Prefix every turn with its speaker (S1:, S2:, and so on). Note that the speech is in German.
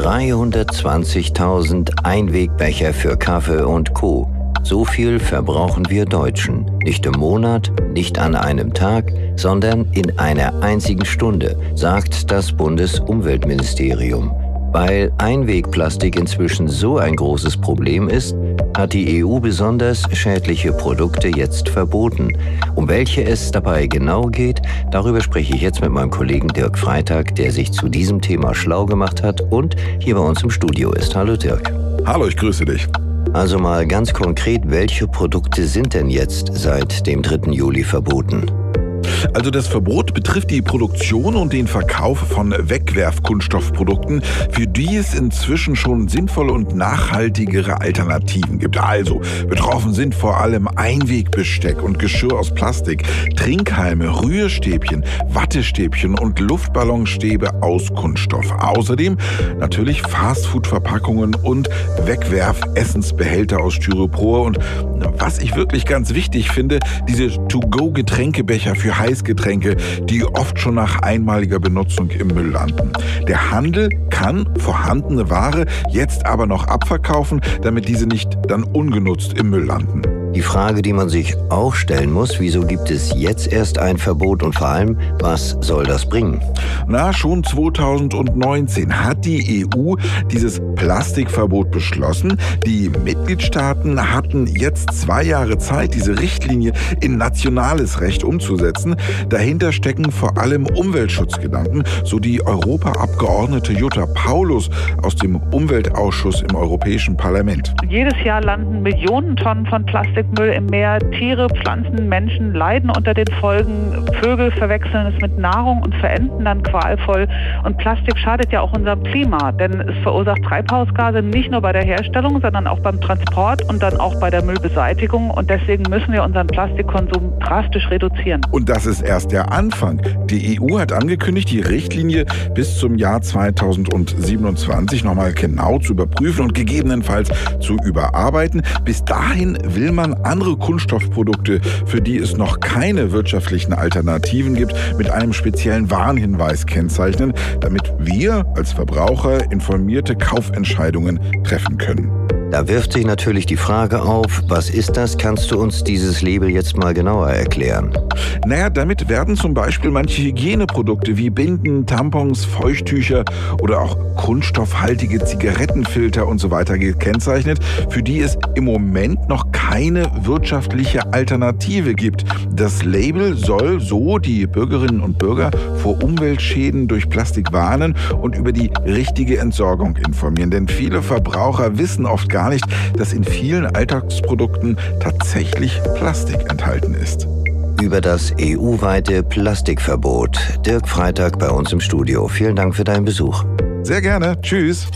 S1: 320.000 Einwegbecher für Kaffee und Co. So viel verbrauchen wir Deutschen. Nicht im Monat, nicht an einem Tag, sondern in einer einzigen Stunde, sagt das Bundesumweltministerium. Weil Einwegplastik inzwischen so ein großes Problem ist, hat die EU besonders schädliche Produkte jetzt verboten. Um welche es dabei genau geht, darüber spreche ich jetzt mit meinem Kollegen Dirk Freitag, der sich zu diesem Thema schlau gemacht hat und hier bei uns im Studio ist. Hallo Dirk.
S2: Hallo, ich grüße dich.
S1: Also mal ganz konkret, welche Produkte sind denn jetzt seit dem 3. Juli verboten?
S2: Also das Verbot betrifft die Produktion und den Verkauf von Wegwerfkunststoffprodukten, für die es inzwischen schon sinnvolle und nachhaltigere Alternativen gibt. Also betroffen sind vor allem Einwegbesteck und Geschirr aus Plastik, Trinkhalme, Rührstäbchen, Wattestäbchen und Luftballonstäbe aus Kunststoff. Außerdem natürlich Fastfood-Verpackungen und Wegwerfessensbehälter aus Styropor und was ich wirklich ganz wichtig finde, diese To-Go-Getränkebecher für Heißgetränke, die oft schon nach einmaliger Benutzung im Müll landen. Der Handel kann vorhandene Ware jetzt aber noch abverkaufen, damit diese nicht dann ungenutzt im Müll landen.
S1: Die Frage, die man sich auch stellen muss, wieso gibt es jetzt erst ein Verbot und vor allem, was soll das bringen?
S2: Na, schon 2019 hat die EU dieses Plastikverbot beschlossen. Die Mitgliedstaaten hatten jetzt zwei Jahre Zeit, diese Richtlinie in nationales Recht umzusetzen. Dahinter stecken vor allem Umweltschutzgedanken, so die Europaabgeordnete Jutta Paulus aus dem Umweltausschuss im Europäischen Parlament.
S3: Jedes Jahr landen Millionen Tonnen von Plastik Plastikmüll im Meer. Tiere, Pflanzen, Menschen leiden unter den Folgen. Vögel verwechseln es mit Nahrung und verenden dann qualvoll. Und Plastik schadet ja auch unserem Klima, denn es verursacht Treibhausgase nicht nur bei der Herstellung, sondern auch beim Transport und dann auch bei der Müllbeseitigung. Und deswegen müssen wir unseren Plastikkonsum drastisch reduzieren.
S2: Und das ist erst der Anfang. Die EU hat angekündigt, die Richtlinie bis zum Jahr 2027 nochmal genau zu überprüfen und gegebenenfalls zu überarbeiten. Bis dahin will man man andere Kunststoffprodukte, für die es noch keine wirtschaftlichen Alternativen gibt, mit einem speziellen Warnhinweis kennzeichnen, damit wir als Verbraucher informierte Kaufentscheidungen treffen können.
S1: Da wirft sich natürlich die Frage auf, was ist das? Kannst du uns dieses Label jetzt mal genauer erklären?
S2: Naja, damit werden zum Beispiel manche Hygieneprodukte wie Binden, Tampons, Feuchttücher oder auch kunststoffhaltige Zigarettenfilter und so weiter gekennzeichnet, für die es im Moment noch keine wirtschaftliche Alternative gibt. Das Label soll so die Bürgerinnen und Bürger vor Umweltschäden durch Plastik warnen und über die richtige Entsorgung informieren. Denn viele Verbraucher wissen oft gar gar nicht, dass in vielen Alltagsprodukten tatsächlich Plastik enthalten ist.
S1: Über das EU-weite Plastikverbot. Dirk Freitag bei uns im Studio. Vielen Dank für deinen Besuch.
S2: Sehr gerne. Tschüss.